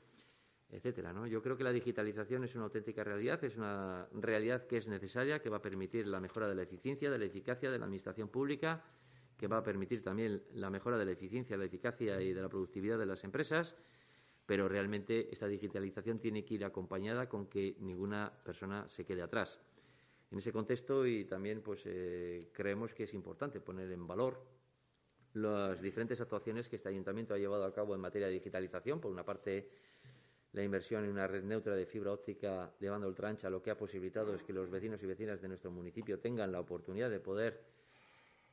etcétera. ¿no? Yo creo que la digitalización es una auténtica realidad, es una realidad que es necesaria, que va a permitir la mejora de la eficiencia, de la eficacia de la administración pública, que va a permitir también la mejora de la eficiencia, de la eficacia y de la productividad de las empresas pero realmente esta digitalización tiene que ir acompañada con que ninguna persona se quede atrás. En ese contexto y también pues eh, creemos que es importante poner en valor las diferentes actuaciones que este ayuntamiento ha llevado a cabo en materia de digitalización. Por una parte, la inversión en una red neutra de fibra óptica de banda ultrancha lo que ha posibilitado es que los vecinos y vecinas de nuestro municipio tengan la oportunidad de poder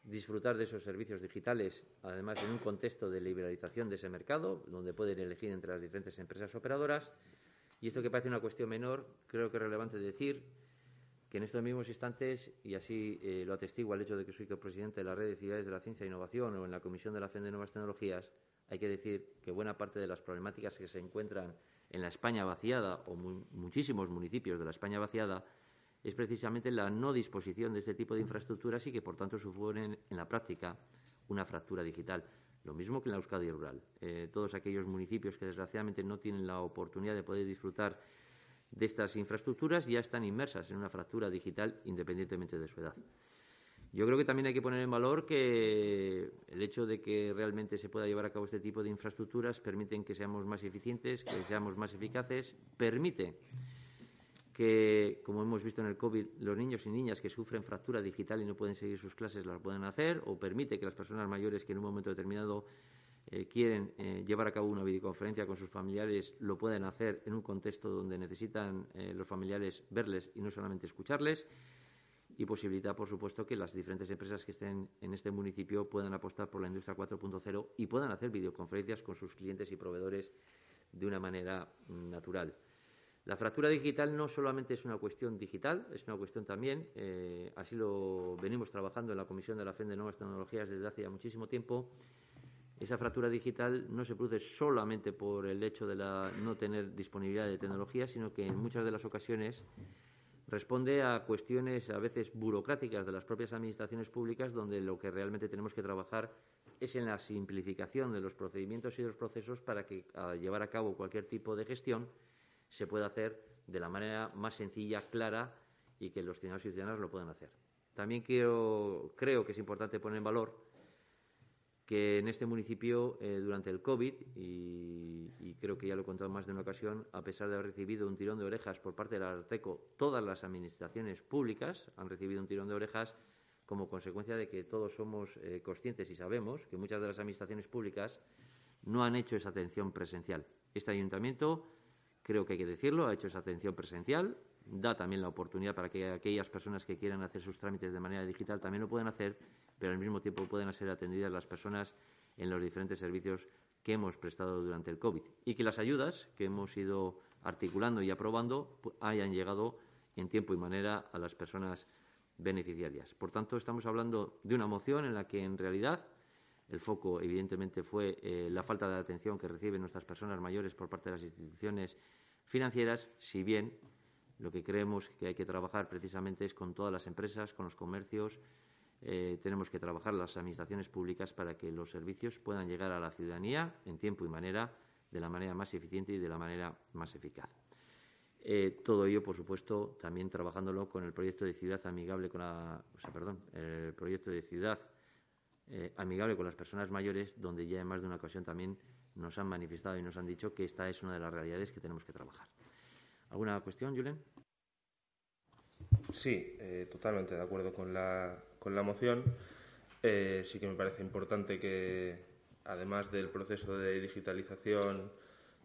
disfrutar de esos servicios digitales, además en un contexto de liberalización de ese mercado, donde pueden elegir entre las diferentes empresas operadoras. Y esto que parece una cuestión menor, creo que es relevante decir que en estos mismos instantes, y así eh, lo atestigua el hecho de que soy copresidente de la Red de Ciudades de la Ciencia e Innovación o en la Comisión de la FEN de Nuevas Tecnologías, hay que decir que buena parte de las problemáticas que se encuentran en la España vaciada o muchísimos municipios de la España vaciada es precisamente la no disposición de este tipo de infraestructuras y que, por tanto, suponen en la práctica una fractura digital. Lo mismo que en la Euskadi rural. Eh, todos aquellos municipios que, desgraciadamente, no tienen la oportunidad de poder disfrutar de estas infraestructuras ya están inmersas en una fractura digital independientemente de su edad. Yo creo que también hay que poner en valor que el hecho de que realmente se pueda llevar a cabo este tipo de infraestructuras permiten que seamos más eficientes, que seamos más eficaces, permite que, como hemos visto en el COVID, los niños y niñas que sufren fractura digital y no pueden seguir sus clases las pueden hacer, o permite que las personas mayores que en un momento determinado eh, quieren eh, llevar a cabo una videoconferencia con sus familiares lo pueden hacer en un contexto donde necesitan eh, los familiares verles y no solamente escucharles y posibilita, por supuesto, que las diferentes empresas que estén en este municipio puedan apostar por la industria 4.0 y puedan hacer videoconferencias con sus clientes y proveedores de una manera mm, natural. La fractura digital no solamente es una cuestión digital, es una cuestión también, eh, así lo venimos trabajando en la Comisión de la FED de Nuevas Tecnologías desde hace ya muchísimo tiempo. Esa fractura digital no se produce solamente por el hecho de la no tener disponibilidad de tecnología, sino que en muchas de las ocasiones responde a cuestiones a veces burocráticas de las propias administraciones públicas, donde lo que realmente tenemos que trabajar es en la simplificación de los procedimientos y de los procesos para que llevar a cabo cualquier tipo de gestión se pueda hacer de la manera más sencilla, clara y que los ciudadanos y ciudadanas lo puedan hacer. También creo que es importante poner en valor que en este municipio, eh, durante el COVID, y, creo que ya lo he contado más de una ocasión, a pesar de haber recibido un tirón de orejas por parte del Arteco, todas las administraciones públicas han recibido un tirón de orejas como consecuencia de que todos somos eh, conscientes y sabemos que muchas de las administraciones públicas no han hecho esa atención presencial. Este ayuntamiento creo que hay que decirlo, ha hecho esa atención presencial, da también la oportunidad para que aquellas personas que quieran hacer sus trámites de manera digital también lo puedan hacer, pero al mismo tiempo puedan ser atendidas las personas en los diferentes servicios que hemos prestado durante el COVID y que las ayudas que hemos ido articulando y aprobando hayan llegado en tiempo y manera a las personas beneficiarias. Por tanto, estamos hablando de una moción en la que, en realidad, el foco, evidentemente, fue eh, la falta de atención que reciben nuestras personas mayores por parte de las instituciones financieras, si bien lo que creemos que hay que trabajar precisamente es con todas las empresas, con los comercios. Eh, tenemos que trabajar las administraciones públicas para que los servicios puedan llegar a la ciudadanía en tiempo y manera, de la manera más eficiente y de la manera más eficaz. Eh, todo ello, por supuesto, también trabajándolo con el proyecto de ciudad amigable con la, o sea, perdón, el proyecto de ciudad eh, amigable con las personas mayores, donde ya en más de una ocasión también nos han manifestado y nos han dicho que esta es una de las realidades que tenemos que trabajar. ¿Alguna cuestión, Julen? Sí, totalmente de acuerdo con la, con la moción. Eh, sí que me parece importante que, además del proceso de digitalización,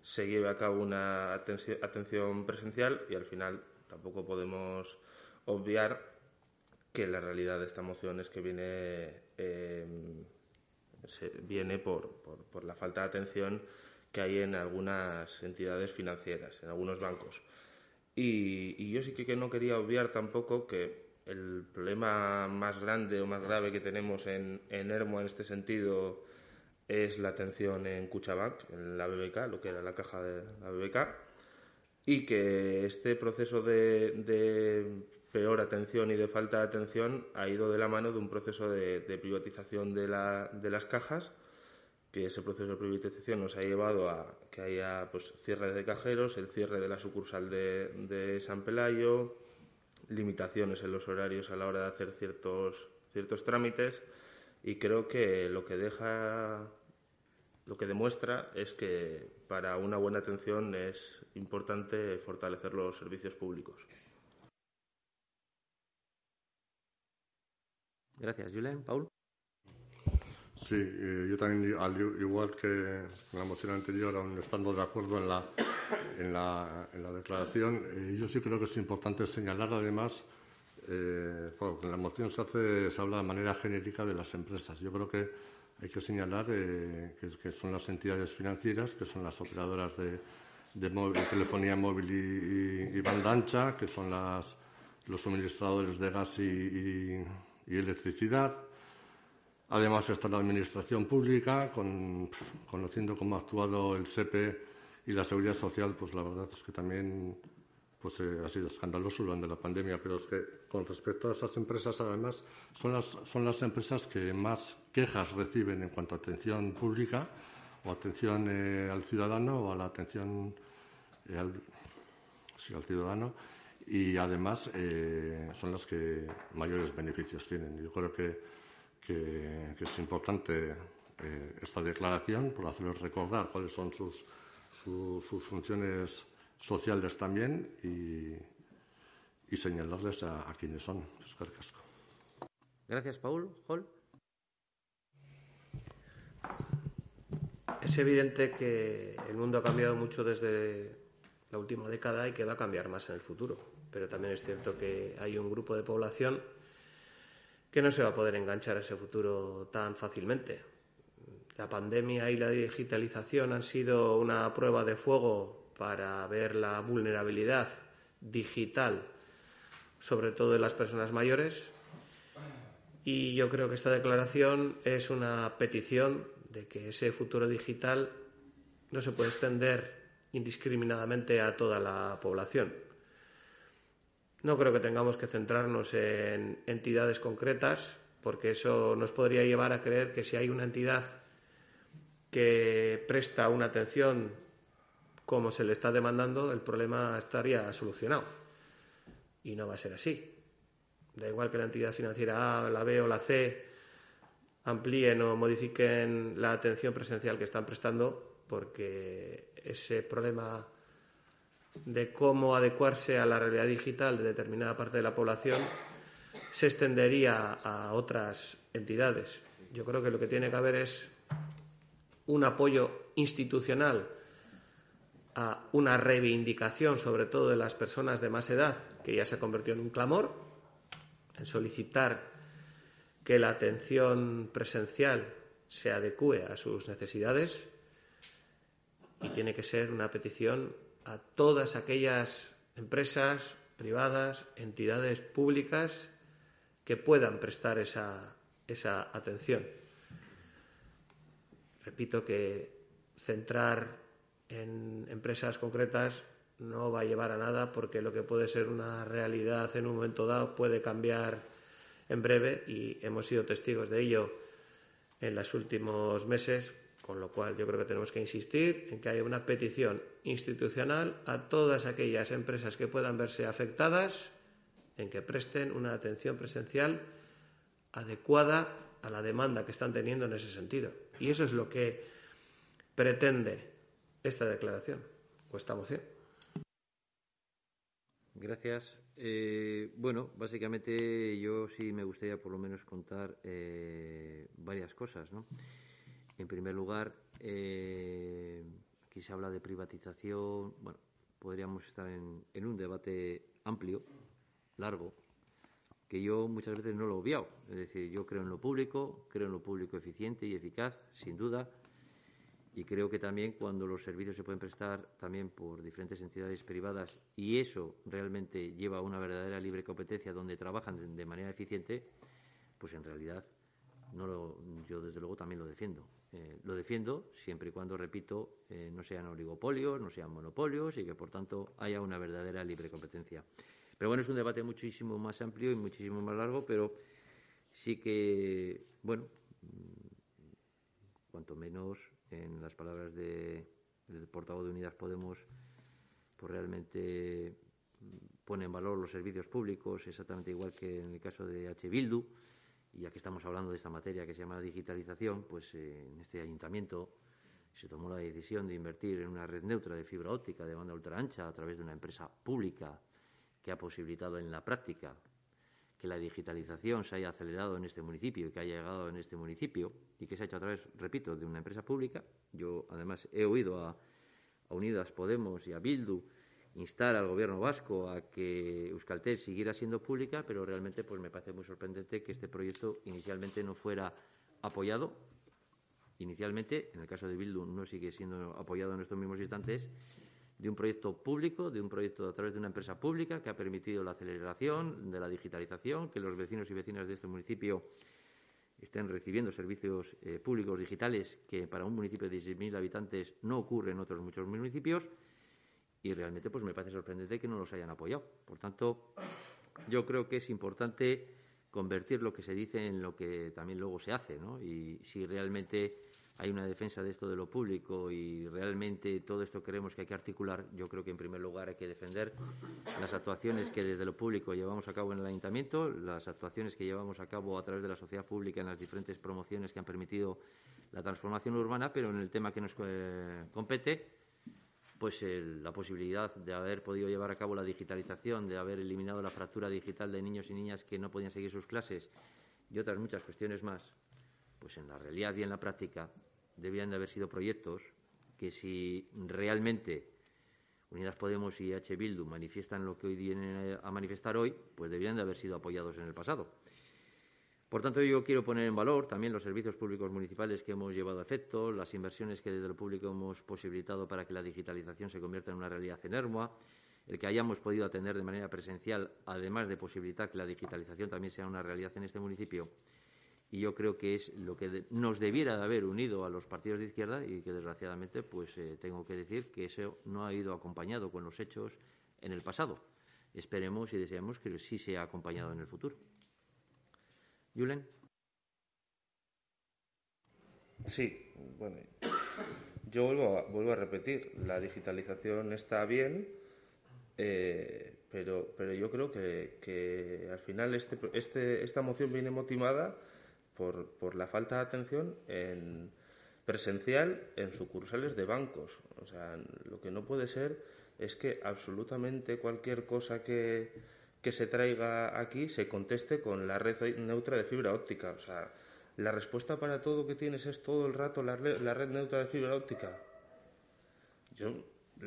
se lleve a cabo una atención presencial y al final tampoco podemos obviar que la realidad de esta moción es que viene, em, viene por, por, la falta de atención que hay en algunas entidades financieras, en algunos bancos. Y, yo sí que no quería obviar tampoco que el problema más grande o más grave que tenemos en, en ERMO en este sentido es la atención en Cuchabank, en la BBK, lo que era la caja de la BBK, y que este proceso de peor atención y de falta de atención ha ido de la mano de un proceso de, privatización de, las cajas, que ese proceso de privatización nos ha llevado a que haya pues, cierre de cajeros, el cierre de la sucursal de, San Pelayo, limitaciones en los horarios a la hora de hacer ciertos, ciertos trámites y creo que lo que deja lo que demuestra es que para una buena atención es importante fortalecer los servicios públicos. Gracias, Julen. Paul. Sí, eh, yo también, al igual que en la moción anterior, aún estando de acuerdo en la, en la, en la declaración, eh, yo sí creo que es importante señalar, además, eh, en la moción se, hace, se habla de manera genérica de las empresas. Yo creo que hay que señalar que, que, son las entidades financieras, que son las operadoras de, de, telefonía móvil y, y, banda ancha, que son las, los suministradores de gas y y electricidad. Además está la Administración Pública, conociendo cómo ha actuado el SEPE y la Seguridad Social, pues la verdad es que también pues, eh, ha sido escandaloso durante la pandemia, pero es que con respecto a esas empresas, además, son las, son las empresas que más quejas reciben en cuanto a atención pública o atención eh, al ciudadano o a la atención eh, al, al ciudadano y además eh, son las que mayores beneficios tienen. Yo creo que, que, es importante eh, esta declaración por hacerles recordar cuáles son sus, sus funciones sociales también y, y señalarles a, a quiénes son. Gracias, Paul. Hall. Es evidente que el mundo ha cambiado mucho desde la última década y que va a cambiar más en el futuro pero también es cierto que hay un grupo de población que no se va a poder enganchar a ese futuro tan fácilmente. La pandemia y la digitalización han sido una prueba de fuego para ver la vulnerabilidad digital, sobre todo de las personas mayores. Y yo creo que esta declaración es una petición de que ese futuro digital no se puede extender indiscriminadamente a toda la población. No creo que tengamos que centrarnos en entidades concretas, porque eso nos podría llevar a creer que si hay una entidad que presta una atención como se le está demandando, el problema estaría solucionado. Y no va a ser así. Da igual que la entidad financiera A, la B o la C amplíen o modifiquen la atención presencial que están prestando, porque ese problema de cómo adecuarse a la realidad digital de determinada parte de la población se extendería a otras entidades. Yo creo que lo que tiene que haber es un apoyo institucional a una reivindicación, sobre todo de las personas de más edad, que ya se ha convertido en un clamor, en solicitar que la atención presencial se adecue a sus necesidades y tiene que ser una petición a todas aquellas empresas privadas, entidades públicas que puedan prestar esa, esa atención. Repito que centrar en empresas concretas no va a llevar a nada porque lo que puede ser una realidad en un momento dado puede cambiar en breve y hemos sido testigos de ello en los últimos meses con lo cual yo creo que tenemos que insistir en que haya una petición institucional a todas aquellas empresas que puedan verse afectadas en que presten una atención presencial adecuada a la demanda que están teniendo en ese sentido. Y eso es lo que pretende esta declaración o esta moción. Gracias. Eh, bueno, básicamente yo sí me gustaría por lo menos contar eh, varias cosas, ¿no? En primer lugar, eh, aquí se habla de privatización. Bueno, podríamos estar en, un debate amplio, largo, que yo muchas veces no lo he obviado. Es decir, yo creo en lo público, creo en lo público eficiente y eficaz, sin duda, y creo que también cuando los servicios se pueden prestar también por diferentes entidades privadas y eso realmente lleva a una verdadera libre competencia donde trabajan de manera eficiente, pues en realidad no lo, yo desde luego también lo defiendo. Eh, lo defiendo siempre y cuando, repito, eh, no sean oligopolios, no sean monopolios y que, por tanto, haya una verdadera libre competencia. Pero bueno, es un debate muchísimo más amplio y muchísimo más largo, pero sí que, bueno, mm, cuanto menos en las palabras de, del portavoz de Unidas Podemos, pues realmente mm, pone en valor los servicios públicos, exactamente igual que en el caso de H. Bildu y ya que estamos hablando de esta materia que se llama digitalización, pues eh, en este ayuntamiento se tomó la decisión de invertir en una red neutra de fibra óptica de banda ultra ancha a través de una empresa pública que ha posibilitado en la práctica que la digitalización se haya acelerado en este municipio y que haya llegado en este municipio y que se ha hecho a través, repito, de una empresa pública. Yo, además, he oído a, a Unidas Podemos y a Bildu instar al gobierno vasco a que Euskaltel siguiera siendo pública, pero realmente pues me parece muy sorprendente que este proyecto inicialmente no fuera apoyado. Inicialmente, en el caso de Bildu, no sigue siendo apoyado en estos mismos instantes, de un proyecto público, de un proyecto a través de una empresa pública que ha permitido la aceleración de la digitalización, que los vecinos y vecinas de este municipio estén recibiendo servicios eh, públicos digitales que para un municipio de 16.000 habitantes no ocurre en otros muchos municipios y realmente pues me parece sorprendente que no los hayan apoyado. Por tanto, yo creo que es importante convertir lo que se dice en lo que también luego se hace, ¿no? Y si realmente hay una defensa de esto de lo público y realmente todo esto creemos que hay que articular, yo creo que en primer lugar hay que defender las actuaciones que desde lo público llevamos a cabo en el ayuntamiento, las actuaciones que llevamos a cabo a través de la sociedad pública en las diferentes promociones que han permitido la transformación urbana, pero en el tema que nos eh, compete, pues la posibilidad de haber podido llevar a cabo la digitalización, de haber eliminado la fractura digital de niños y niñas que no podían seguir sus clases y otras muchas cuestiones más, pues en la realidad y en la práctica debían de haber sido proyectos que si realmente Unidas Podemos y H. Bildu manifiestan lo que hoy vienen a manifestar hoy, pues debían de haber sido apoyados en el pasado. Por tanto, yo quiero poner en valor también los servicios públicos municipales que hemos llevado a efecto, las inversiones que desde lo público hemos posibilitado para que la digitalización se convierta en una realidad en Ermua, el que hayamos podido atender de manera presencial, además de posibilitar que la digitalización también sea una realidad en este municipio. Y yo creo que es lo que nos debiera de haber unido a los partidos de izquierda y que, desgraciadamente, pues eh, tengo que decir que eso no ha ido acompañado con los hechos en el pasado. Esperemos y deseamos que sí sea acompañado en el futuro. Julen. Sí, bueno, yo vuelvo a, vuelvo a repetir, la digitalización está bien, eh, pero, pero yo creo que, que al final este, este, esta moción viene motivada por, por la falta de atención en presencial en sucursales de bancos. O sea, lo que no puede ser es que absolutamente cualquier cosa que, que se traiga aquí se conteste con la red neutra de fibra óptica. O sea, la respuesta para todo que tienes es todo el rato la red, la red neutra de fibra óptica. Yo,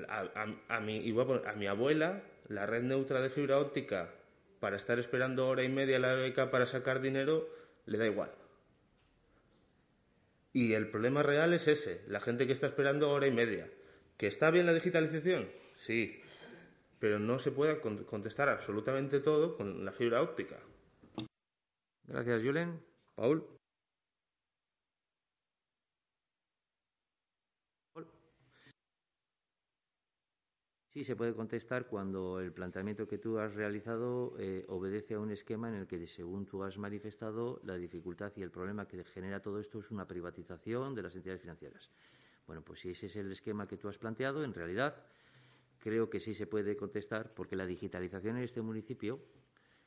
a, a, mi, a mi abuela, la red neutra de fibra óptica para estar esperando hora y media la beca para sacar dinero, le da igual. Y el problema real es ese, la gente que está esperando hora y media. ¿Que está bien la digitalización? Sí, pero no se puede contestar absolutamente todo con la fibra óptica. Gracias, Julen. Paul. Sí, se puede contestar cuando el planteamiento que tú has realizado eh, obedece a un esquema en el que, según tú has manifestado, la dificultad y el problema que genera todo esto es una privatización de las entidades financieras. Bueno, pues si ese es el esquema que tú has planteado, en realidad creo que sí se puede contestar porque la digitalización en este municipio,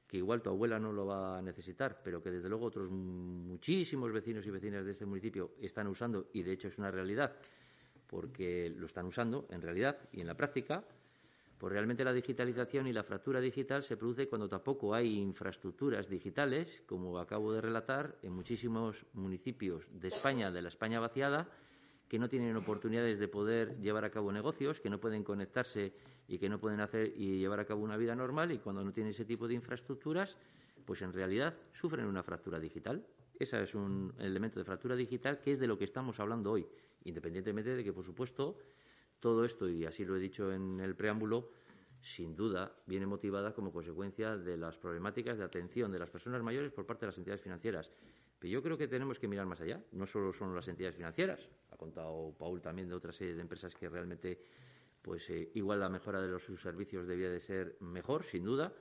que igual tu abuela no lo va a necesitar, pero que desde luego otros muchísimos vecinos y vecinas de este municipio están usando, y de hecho es una realidad, porque lo están usando en realidad y en la práctica, pues realmente la digitalización y la fractura digital se produce cuando tampoco hay infraestructuras digitales, como acabo de relatar, en muchísimos municipios de España, de la España vaciada, que no tienen oportunidades de poder llevar a cabo negocios, que no pueden conectarse y que no pueden hacer y llevar a cabo una vida normal y cuando no tienen ese tipo de infraestructuras, pues en realidad sufren una fractura digital. Ese es un elemento de fractura digital que es de lo que estamos hablando hoy, independientemente de que, por supuesto, todo esto, y así lo he dicho en el preámbulo, sin duda viene motivada como consecuencia de las problemáticas de atención de las personas mayores por parte de las entidades financieras. Yo creo que tenemos que mirar más allá. No solo son las entidades financieras, ha contado Paul también de otra serie de empresas que realmente, pues eh, igual la mejora de los, sus servicios debía de ser mejor, sin duda,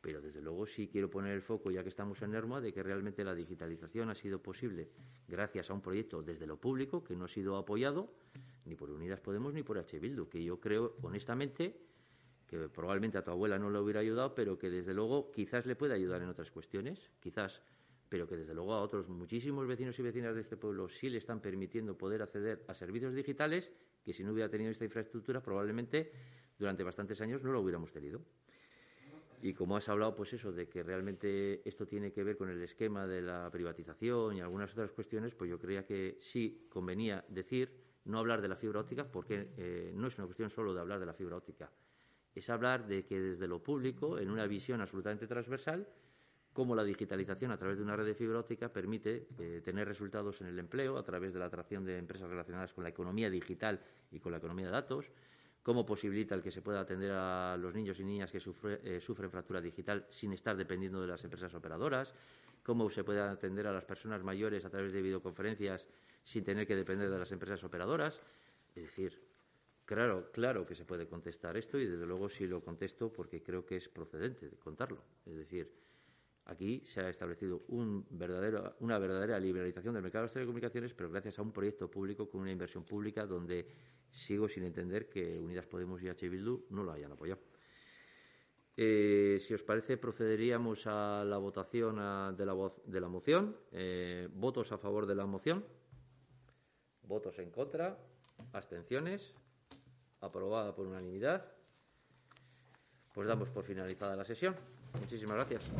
pero desde luego sí quiero poner el foco, ya que estamos en NERMA, de que realmente la digitalización ha sido posible gracias a un proyecto desde lo público que no ha sido apoyado ni por Unidas Podemos ni por H. Bildu, que yo creo honestamente que probablemente a tu abuela no le hubiera ayudado, pero que desde luego quizás le puede ayudar en otras cuestiones, quizás pero que desde luego a otros muchísimos vecinos y vecinas de este pueblo sí le están permitiendo poder acceder a servicios digitales que si no hubiera tenido esta infraestructura probablemente durante bastantes años no lo hubiéramos tenido. Y como has hablado, pues eso, de que realmente esto tiene que ver con el esquema de la privatización y algunas otras cuestiones, pues yo creía que sí convenía decir, no hablar de la fibra óptica, porque eh, no es una cuestión solo de hablar de la fibra óptica, es hablar de que desde lo público, en una visión absolutamente transversal, cómo la digitalización a través de una red de fibra óptica permite eh, tener resultados en el empleo a través de la atracción de empresas relacionadas con la economía digital y con la economía de datos, cómo posibilita el que se pueda atender a los niños y niñas que eh, sufren fractura digital sin estar dependiendo de las empresas operadoras, cómo se puede atender a las personas mayores a través de videoconferencias sin tener que depender de las empresas operadoras. Es decir, claro, claro que se puede contestar esto y desde luego sí lo contesto porque creo que es procedente de contarlo. Es decir, Aquí se ha establecido una verdadera liberalización del mercado de las telecomunicaciones, pero gracias a un proyecto público con una inversión pública donde sigo sin entender que Unidas Podemos y H. Bildu no lo hayan apoyado. Eh, si os parece, procederíamos a la votación de, la de, la moción. Eh, ¿Votos a favor de la moción? ¿Votos en contra? ¿Abstenciones? Aprobada por unanimidad. Pues damos por finalizada la sesión. Muchísimas gracias.